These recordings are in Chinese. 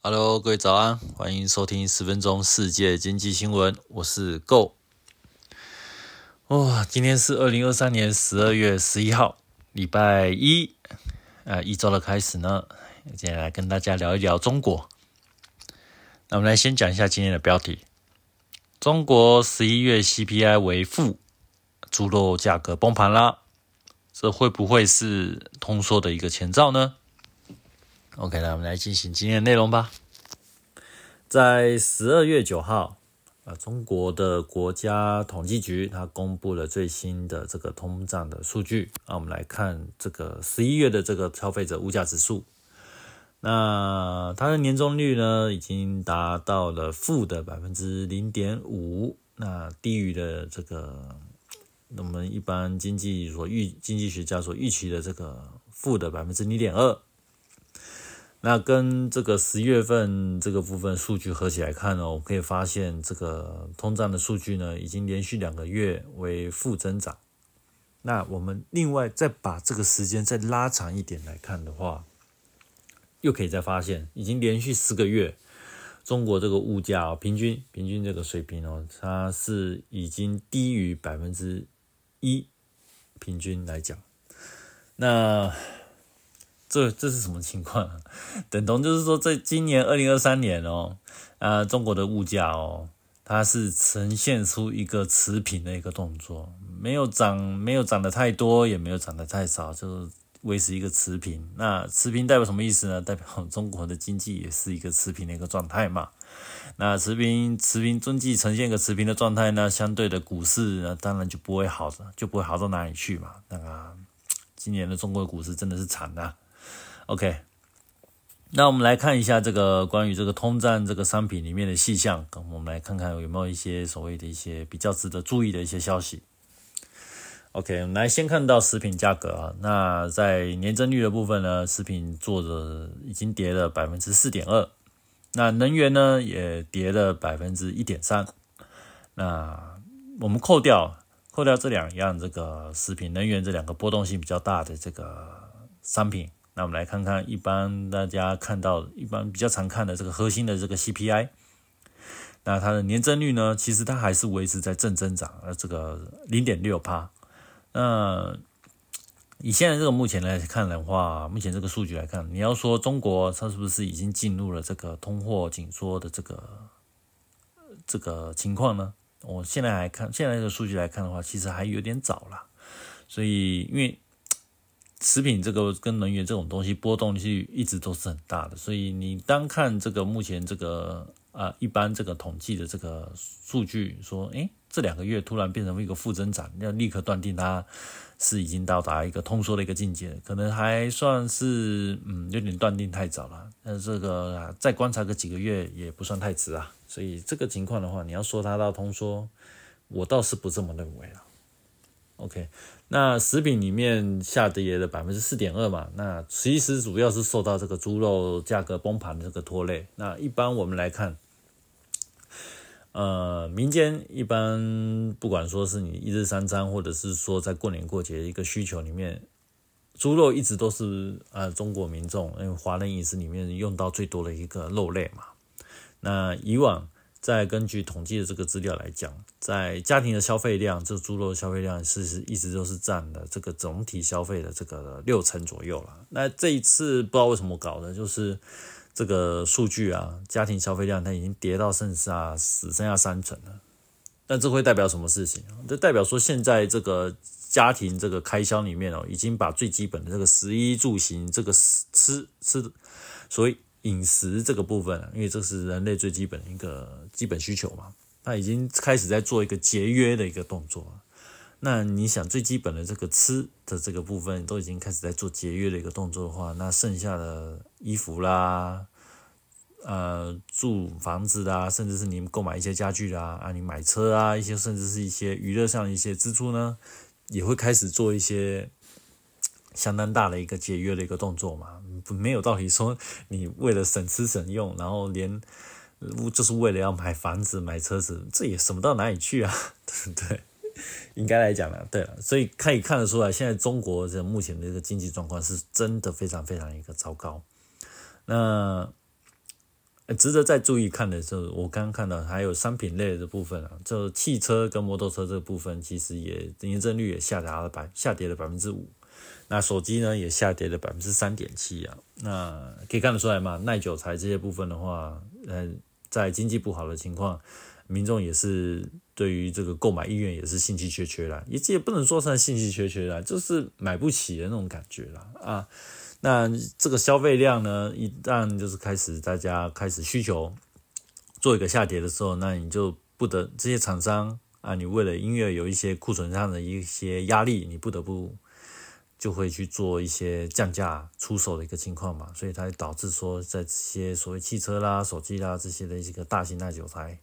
Hello，各位早安，欢迎收听十分钟世界经济新闻，我是 Go。哇，今天是二零二三年十二月十一号，礼拜一，呃，一周的开始呢。接下来跟大家聊一聊中国。那我们来先讲一下今天的标题：中国十一月 CPI 为负，猪肉价格崩盘啦。这会不会是通缩的一个前兆呢？OK，那我们来进行今天的内容吧。在十二月九号，啊，中国的国家统计局它公布了最新的这个通胀的数据。那我们来看这个十一月的这个消费者物价指数，那它的年终率呢，已经达到了负的百分之零点五，那低于了这个我们一般经济所预经济学家所预期的这个负的百分之零点二。那跟这个十月份这个部分数据合起来看呢，我可以发现这个通胀的数据呢，已经连续两个月为负增长。那我们另外再把这个时间再拉长一点来看的话，又可以再发现，已经连续十个月，中国这个物价，平均平均这个水平哦，它是已经低于百分之一，平均来讲，那。这这是什么情况？等同就是说，在今年二零二三年哦，啊，中国的物价哦，它是呈现出一个持平的一个动作，没有涨，没有涨得太多，也没有涨得太少，就维持一个持平。那持平代表什么意思呢？代表中国的经济也是一个持平的一个状态嘛。那持平持平经济呈现一个持平的状态呢，相对的股市呢，当然就不会好，就不会好到哪里去嘛。那个今年的中国股市真的是惨的。OK，那我们来看一下这个关于这个通胀这个商品里面的细项，我们来看看有没有一些所谓的一些比较值得注意的一些消息。OK，我们来先看到食品价格啊，那在年增率的部分呢，食品做的已经跌了百分之四点二，那能源呢也跌了百分之一点三。那我们扣掉扣掉这两样这个食品能源这两个波动性比较大的这个商品。那我们来看看，一般大家看到一般比较常看的这个核心的这个 CPI，那它的年增率呢，其实它还是维持在正增长，呃，这个零点六帕。那以现在这个目前来看的话，目前这个数据来看，你要说中国它是不是已经进入了这个通货紧缩的这个这个情况呢？我现在来看，现在的数据来看的话，其实还有点早了。所以因为食品这个跟能源这种东西波动性一直都是很大的，所以你单看这个目前这个啊一般这个统计的这个数据，说诶这两个月突然变成一个负增长，要立刻断定它是已经到达一个通缩的一个境界，可能还算是嗯有点断定太早了，但这个再观察个几个月也不算太迟啊，所以这个情况的话，你要说它到通缩，我倒是不这么认为啊。OK，那食品里面下跌了百分之四点二嘛，那其实主要是受到这个猪肉价格崩盘的这个拖累。那一般我们来看，呃，民间一般不管说是你一日三餐，或者是说在过年过节一个需求里面，猪肉一直都是呃中国民众因为华人饮食里面用到最多的一个肉类嘛。那以往。再根据统计的这个资料来讲，在家庭的消费量，这猪肉消费量是是一直都是占了这个总体消费的这个六成左右了。那这一次不知道为什么搞的，就是这个数据啊，家庭消费量它已经跌到剩下只剩下三成了。那这会代表什么事情这代表说现在这个家庭这个开销里面哦，已经把最基本的这个食衣住行这个吃吃，所以。饮食这个部分，因为这是人类最基本的一个基本需求嘛，那已经开始在做一个节约的一个动作。那你想最基本的这个吃的这个部分都已经开始在做节约的一个动作的话，那剩下的衣服啦、呃住房子啦，甚至是你购买一些家具啦啊，你买车啊一些，甚至是一些娱乐上的一些支出呢，也会开始做一些。相当大的一个节约的一个动作嘛，没有道理说你为了省吃省用，然后连就是为了要买房子买车子，这也省不到哪里去啊，对不 对？应该来讲呢，对了，所以可以看得出来，现在中国的目前的一个经济状况是真的非常非常一个糟糕。那值得再注意看的是，我刚刚看到还有商品类的部分啊，就汽车跟摩托车这个部分，其实也年增率也下跌了百下跌了百分之五。那手机呢也下跌了百分之三点七啊。那可以看得出来嘛，耐久材这些部分的话，呃，在经济不好的情况，民众也是对于这个购买意愿也是兴趣缺缺啦，也也不能说是兴趣缺缺啦，就是买不起的那种感觉啦啊。那这个消费量呢，一旦就是开始大家开始需求做一个下跌的时候，那你就不得这些厂商啊，你为了音乐有一些库存上的一些压力，你不得不就会去做一些降价出手的一个情况嘛，所以它导致说在这些所谓汽车啦、手机啦这些的一个大型耐久材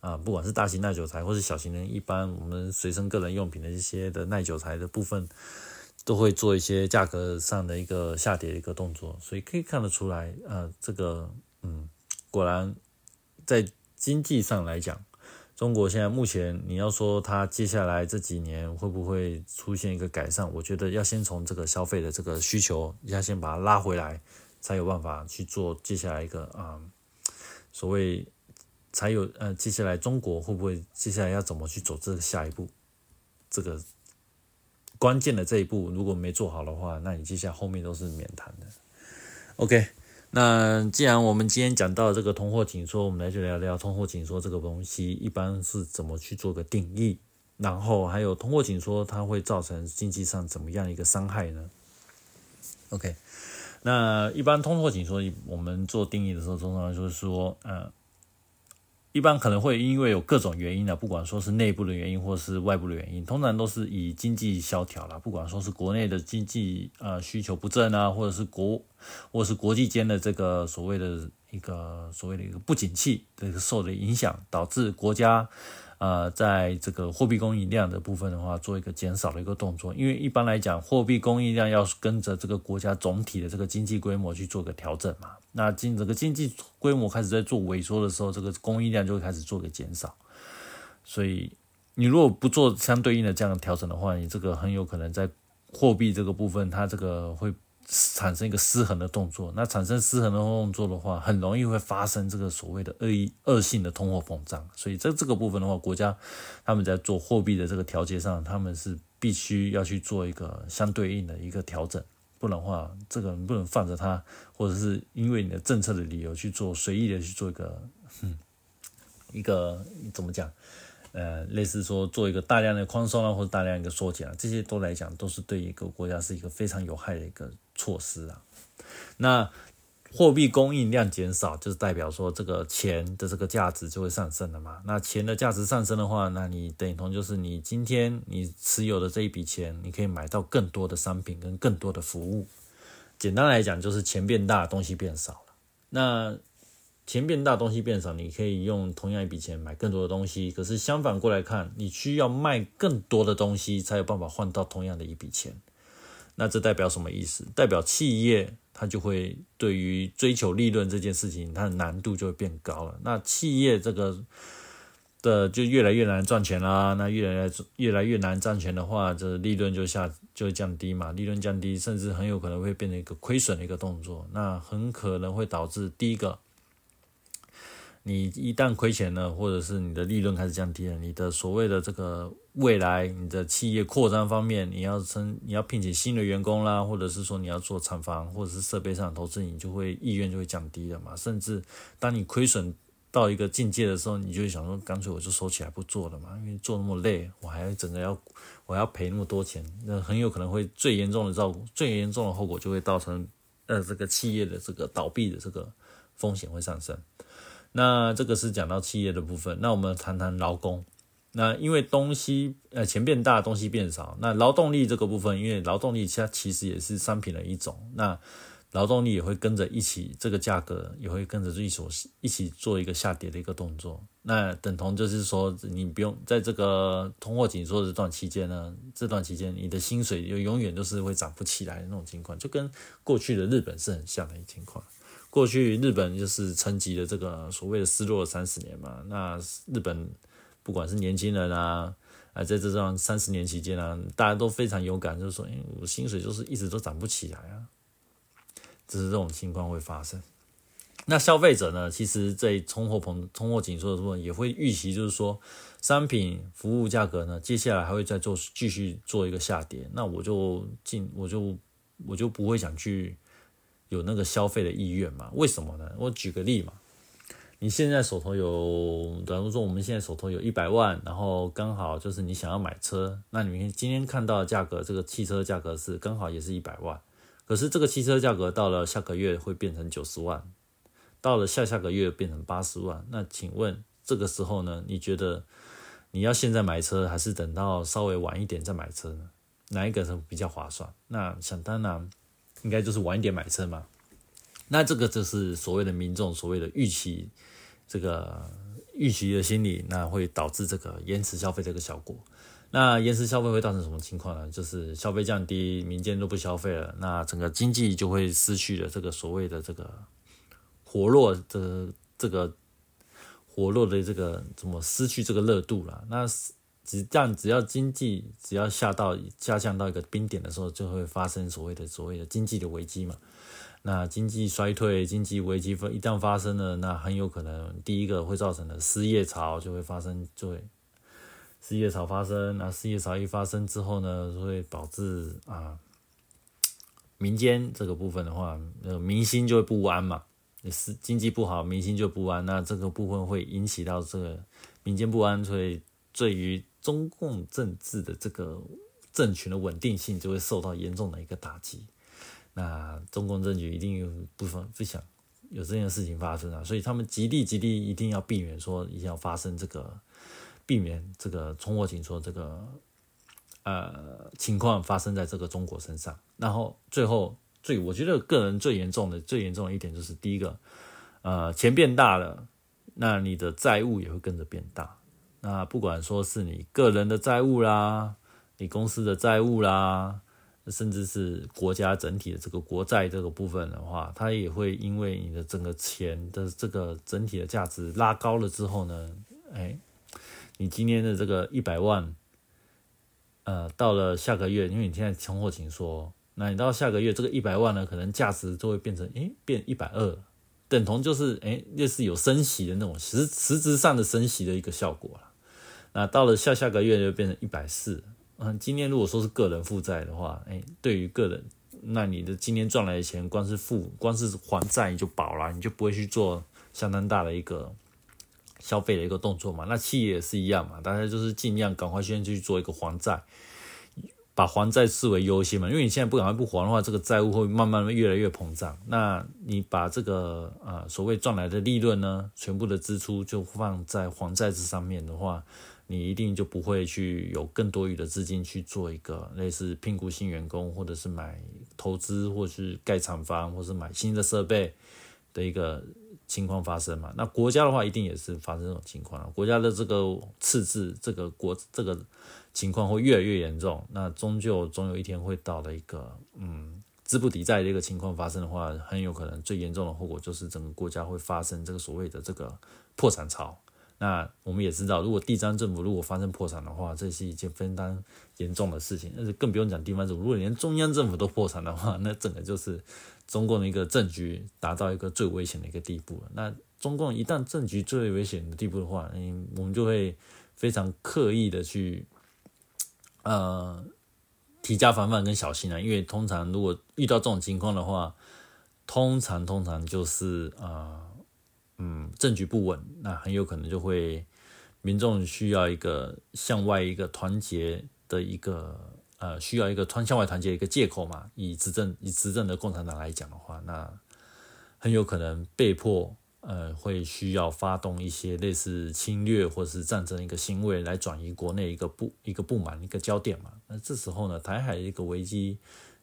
啊，不管是大型耐久材或是小型的一般我们随身个人用品的一些的耐久材的部分。都会做一些价格上的一个下跌的一个动作，所以可以看得出来，呃，这个，嗯，果然在经济上来讲，中国现在目前你要说它接下来这几年会不会出现一个改善，我觉得要先从这个消费的这个需求，要先把它拉回来，才有办法去做接下来一个啊，所谓才有呃，接下来中国会不会接下来要怎么去走这个下一步，这个。关键的这一步如果没做好的话，那你接下来后面都是免谈的。OK，那既然我们今天讲到这个通货紧缩，我们来就聊聊通货紧缩这个东西一般是怎么去做个定义，然后还有通货紧缩它会造成经济上怎么样一个伤害呢？OK，那一般通货紧缩我们做定义的时候，通常就是说，嗯。一般可能会因为有各种原因呢，不管说是内部的原因或是外部的原因，通常都是以经济萧条啦，不管说是国内的经济啊需求不振啊，或者是国或者是国际间的这个所谓的一个所谓的一个不景气这个受的影响，导致国家。呃，在这个货币供应量的部分的话，做一个减少的一个动作，因为一般来讲，货币供应量要跟着这个国家总体的这个经济规模去做个调整嘛。那经这个经济规模开始在做萎缩的时候，这个供应量就会开始做个减少。所以，你如果不做相对应的这样的调整的话，你这个很有可能在货币这个部分，它这个会。产生一个失衡的动作，那产生失衡的动作的话，很容易会发生这个所谓的恶意恶性的通货膨胀。所以在这个部分的话，国家他们在做货币的这个调节上，他们是必须要去做一个相对应的一个调整，不然的话，这个你不能放着它，或者是因为你的政策的理由去做随意的去做一个，一个怎么讲？呃，类似说做一个大量的宽松啊，或者大量一个缩减啊，这些都来讲都是对一个国家是一个非常有害的一个措施啊。那货币供应量减少，就是代表说这个钱的这个价值就会上升了嘛。那钱的价值上升的话，那你等同就是你今天你持有的这一笔钱，你可以买到更多的商品跟更多的服务。简单来讲，就是钱变大，东西变少了。那钱变大，东西变少，你可以用同样一笔钱买更多的东西。可是相反过来看，你需要卖更多的东西才有办法换到同样的一笔钱。那这代表什么意思？代表企业它就会对于追求利润这件事情，它的难度就会变高了。那企业这个的就越来越难赚钱啦。那越来越越来越难赚钱的话，这利润就下就降低嘛。利润降低，甚至很有可能会变成一个亏损的一个动作。那很可能会导致第一个。你一旦亏钱了，或者是你的利润开始降低了，你的所谓的这个未来，你的企业扩张方面，你要升，你要聘请新的员工啦，或者是说你要做厂房或者是设备上的投资，你就会意愿就会降低了嘛。甚至当你亏损到一个境界的时候，你就想说，干脆我就收起来不做了嘛，因为做那么累，我还整个要我要赔那么多钱，那很有可能会最严重的照顾，最严重的后果就会造成呃这个企业的这个倒闭的这个风险会上升。那这个是讲到企业的部分，那我们谈谈劳工。那因为东西呃钱变大，东西变少，那劳动力这个部分，因为劳动力它其实也是商品的一种，那劳动力也会跟着一起，这个价格也会跟着一起一起做一个下跌的一个动作。那等同就是说，你不用在这个通货紧缩这段期间呢，这段期间你的薪水又永远都是会涨不起来的那种情况，就跟过去的日本是很像的一情况。过去日本就是沉寂的这个所谓的失落三十年嘛，那日本不管是年轻人啊，啊在这段三十年期间啊，大家都非常有感，就是说，我薪水就是一直都涨不起来啊，只是这种情况会发生。那消费者呢，其实在通货膨通货紧缩的时候也会预期，就是说商品服务价格呢，接下来还会再做继续做一个下跌，那我就进我就我就不会想去有那个消费的意愿嘛？为什么呢？我举个例嘛。你现在手头有，假如说我们现在手头有一百万，然后刚好就是你想要买车，那你们今天看到的价格，这个汽车价格是刚好也是一百万，可是这个汽车价格到了下个月会变成九十万，到了下下个月变成八十万，那请问这个时候呢，你觉得你要现在买车，还是等到稍微晚一点再买车呢？哪一个是比较划算？那想当然应该就是晚一点买车嘛。那这个就是所谓的民众所谓的预期。这个预期的心理，那会导致这个延迟消费这个效果。那延迟消费会造成什么情况呢？就是消费降低，民间都不消费了，那整个经济就会失去了这个所谓的这个活络的这个活络的这个怎么失去这个热度了？那只但只要经济只要下到下降到一个冰点的时候，就会发生所谓的所谓的经济的危机嘛。那经济衰退、经济危机一旦发生了，那很有可能第一个会造成的失业潮就会发生，就会失业潮发生。那失业潮一发生之后呢，就会导致啊民间这个部分的话，呃民心就会不安嘛。是经济不好，民心就不安，那这个部分会引起到这个民间不安，所以对于中共政治的这个政权的稳定性就会受到严重的一个打击。那中共政局一定不不不想有这件事情发生啊，所以他们极力极力一定要避免说一定要发生这个，避免这个通货紧缩这个呃情况发生在这个中国身上。然后最后最我觉得个人最严重的最严重的一点就是第一个，呃钱变大了，那你的债务也会跟着变大。那不管说是你个人的债务啦，你公司的债务啦。甚至是国家整体的这个国债这个部分的话，它也会因为你的整个钱的这个整体的价值拉高了之后呢，哎，你今天的这个一百万，呃，到了下个月，因为你现在通货紧缩，那你到下个月这个一百万呢，可能价值就会变成哎变一百二，等同就是哎类似有升息的那种实实质上的升息的一个效果了。那到了下下个月就变成一百四。嗯，今天如果说是个人负债的话，哎，对于个人，那你的今天赚来的钱，光是付，光是还债你就饱了，你就不会去做相当大的一个消费的一个动作嘛。那企业也是一样嘛，大家就是尽量赶快先去做一个还债，把还债视为优先嘛。因为你现在不赶快不还的话，这个债务会慢慢越来越膨胀。那你把这个呃所谓赚来的利润呢，全部的支出就放在还债这上面的话。你一定就不会去有更多余的资金去做一个类似聘雇新员工，或者是买投资，或者是盖厂房，或者是买新的设备的一个情况发生嘛？那国家的话，一定也是发生这种情况国家的这个赤字，这个国这个情况会越来越严重。那终究总有一天会到了一个嗯资不抵债的一个情况发生的话，很有可能最严重的后果就是整个国家会发生这个所谓的这个破产潮。那我们也知道，如果地方政府如果发生破产的话，这是一件非常严重的事情。但是更不用讲地方政府，如果连中央政府都破产的话，那整个就是中共的一个政局达到一个最危险的一个地步了。那中共一旦政局最危险的地步的话，嗯，我们就会非常刻意的去呃提加防范跟小心啊。因为通常如果遇到这种情况的话，通常通常就是啊。嗯，政局不稳，那很有可能就会民众需要一个向外一个团结的一个呃，需要一个团向外团结一个借口嘛。以执政以执政的共产党来讲的话，那很有可能被迫呃会需要发动一些类似侵略或者是战争一个行为来转移国内一个不一个不满一个焦点嘛。那这时候呢，台海一个危机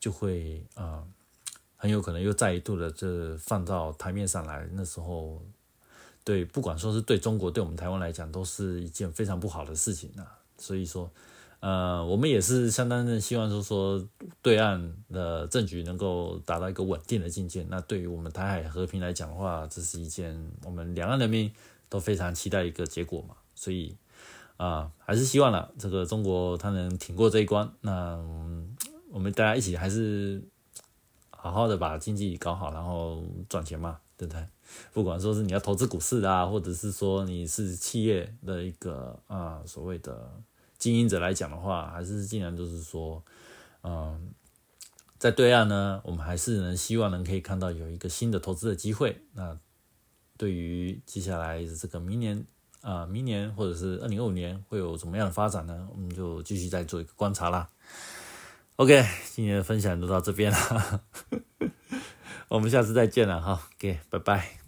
就会啊很有可能又再一度的这放到台面上来，那时候。对，不管说是对中国，对我们台湾来讲，都是一件非常不好的事情啊。所以说，呃，我们也是相当的希望说说对岸的政局能够达到一个稳定的境界。那对于我们台海和平来讲的话，这是一件我们两岸人民都非常期待一个结果嘛。所以啊，还是希望了这个中国它能挺过这一关。那我们大家一起还是好好的把经济搞好，然后赚钱嘛。对不对？不管说是你要投资股市啊，或者是说你是企业的一个啊所谓的经营者来讲的话，还是尽量就是说，嗯，在对岸呢，我们还是能希望能可以看到有一个新的投资的机会。那对于接下来这个明年啊，明年或者是二零二五年会有怎么样的发展呢？我们就继续再做一个观察啦。OK，今天的分享就到这边了，我们下次再见了哈。OK，拜拜。